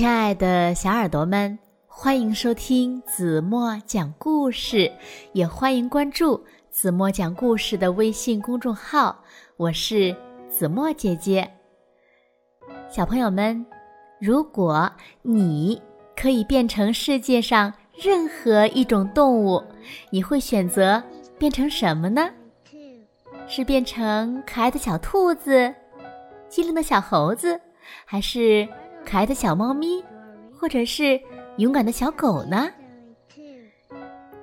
亲爱的小耳朵们，欢迎收听子墨讲故事，也欢迎关注子墨讲故事的微信公众号。我是子墨姐姐。小朋友们，如果你可以变成世界上任何一种动物，你会选择变成什么呢？是变成可爱的小兔子、机灵的小猴子，还是可爱的小猫咪，或者是勇敢的小狗呢？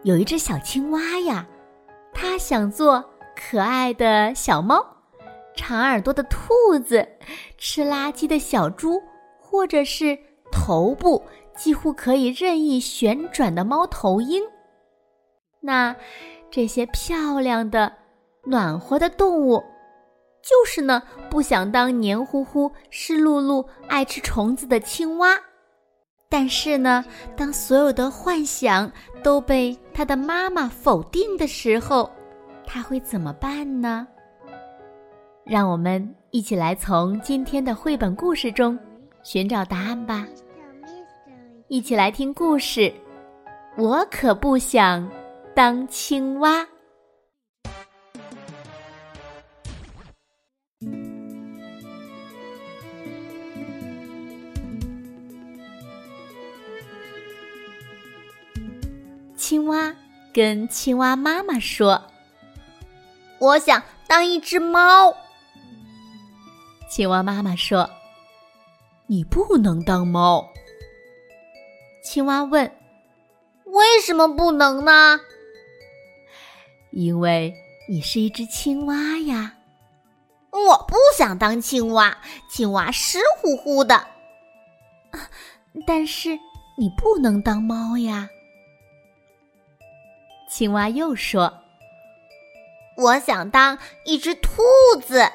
有一只小青蛙呀，它想做可爱的小猫、长耳朵的兔子、吃垃圾的小猪，或者是头部几乎可以任意旋转的猫头鹰。那这些漂亮的。暖和的动物，就是呢不想当黏糊糊、湿漉漉、爱吃虫子的青蛙。但是呢，当所有的幻想都被他的妈妈否定的时候，他会怎么办呢？让我们一起来从今天的绘本故事中寻找答案吧。一起来听故事，我可不想当青蛙。青蛙跟青蛙妈妈说：“我想当一只猫。”青蛙妈妈说：“你不能当猫。”青蛙问：“为什么不能呢？”“因为你是一只青蛙呀。”“我不想当青蛙，青蛙湿乎乎的。”“但是你不能当猫呀。”青蛙又说：“我想当一只兔子。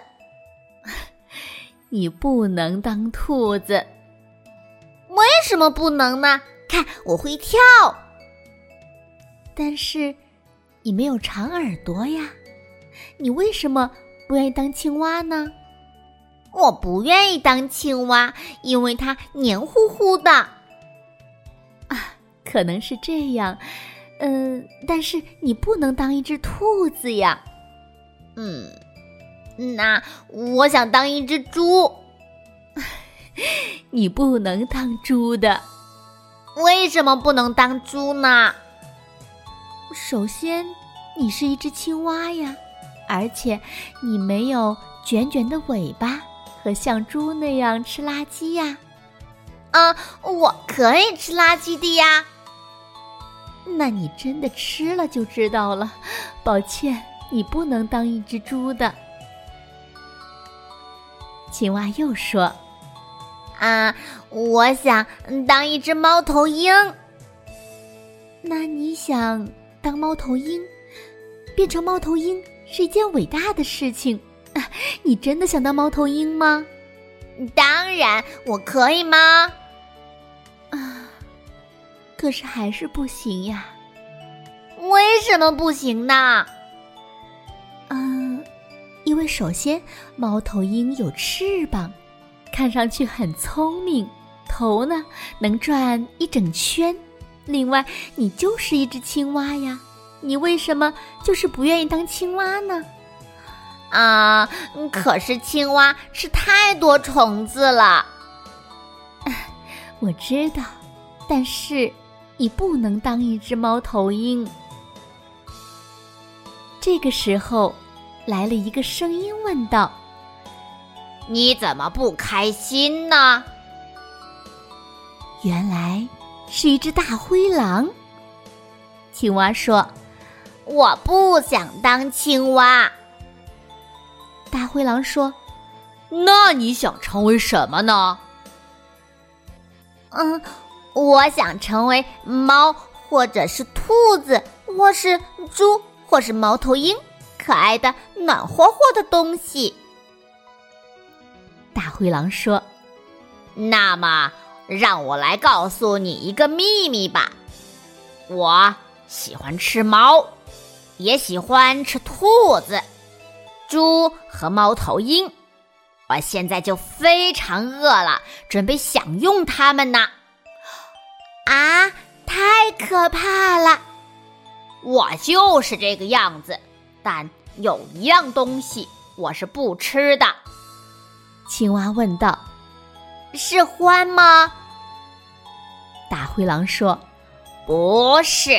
”“你不能当兔子。”“为什么不能呢？看我会跳。”“但是你没有长耳朵呀，你为什么不愿意当青蛙呢？”“我不愿意当青蛙，因为它黏糊糊的。”“啊，可能是这样。”嗯，但是你不能当一只兔子呀。嗯，那我想当一只猪。你不能当猪的。为什么不能当猪呢？首先，你是一只青蛙呀，而且你没有卷卷的尾巴和像猪那样吃垃圾呀。啊，我可以吃垃圾的呀。那你真的吃了就知道了。抱歉，你不能当一只猪的。青蛙又说：“啊，我想当一只猫头鹰。”那你想当猫头鹰？变成猫头鹰是一件伟大的事情。你真的想当猫头鹰吗？当然，我可以吗？可是还是不行呀，为什么不行呢？嗯，因为首先猫头鹰有翅膀，看上去很聪明，头呢能转一整圈。另外，你就是一只青蛙呀，你为什么就是不愿意当青蛙呢？啊，可是青蛙吃太多虫子了。我知道，但是。你不能当一只猫头鹰。这个时候，来了一个声音问道：“你怎么不开心呢？”原来是一只大灰狼。青蛙说：“我不想当青蛙。”大灰狼说：“那你想成为什么呢？”嗯。我想成为猫，或者是兔子，或是猪，或是猫头鹰，可爱的、暖和和的东西。大灰狼说：“那么，让我来告诉你一个秘密吧。我喜欢吃猫，也喜欢吃兔子、猪和猫头鹰，我现在就非常饿了，准备享用它们呢。啊，太可怕了！我就是这个样子，但有一样东西我是不吃的。青蛙问道：“是獾吗？”大灰狼说：“不是，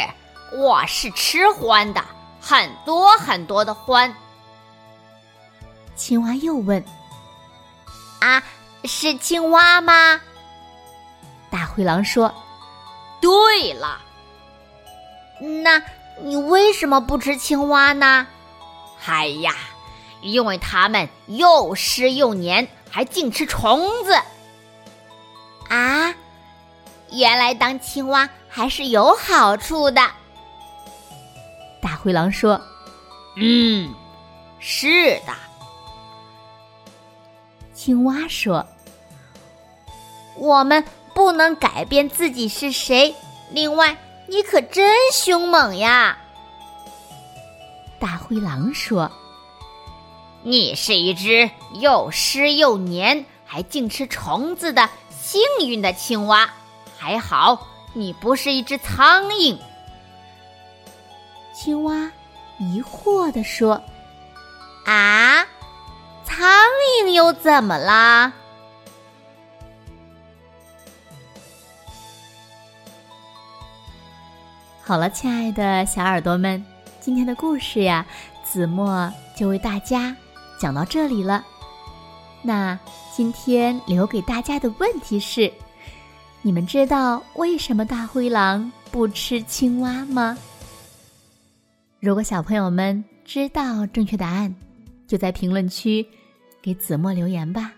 我是吃獾的，很多很多的獾。”青蛙又问：“啊，是青蛙吗？”大灰狼说：“对了。”那。你为什么不吃青蛙呢？哎呀，因为它们又湿又黏，还净吃虫子。啊，原来当青蛙还是有好处的。大灰狼说：“嗯，是的。”青蛙说：“我们不能改变自己是谁。另外。”你可真凶猛呀！大灰狼说：“你是一只又湿又黏，还净吃虫子的幸运的青蛙。还好你不是一只苍蝇。”青蛙疑惑地说：“啊，苍蝇又怎么啦？”好了，亲爱的小耳朵们，今天的故事呀，子墨就为大家讲到这里了。那今天留给大家的问题是：你们知道为什么大灰狼不吃青蛙吗？如果小朋友们知道正确答案，就在评论区给子墨留言吧。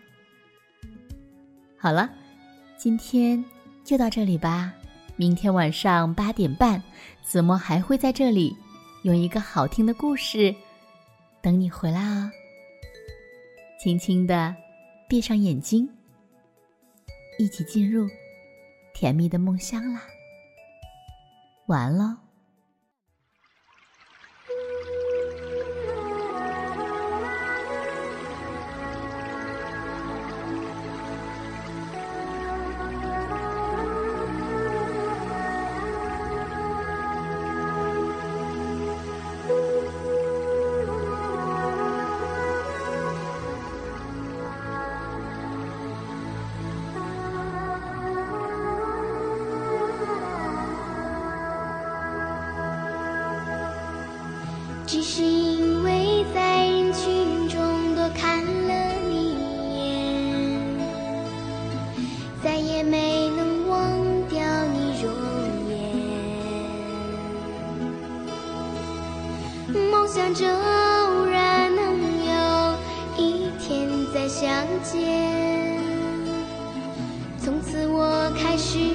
好了，今天就到这里吧。明天晚上八点半，子墨还会在这里，用一个好听的故事等你回来哦。轻轻的闭上眼睛，一起进入甜蜜的梦乡啦。晚安喽想着偶然能有一天再相见，从此我开始。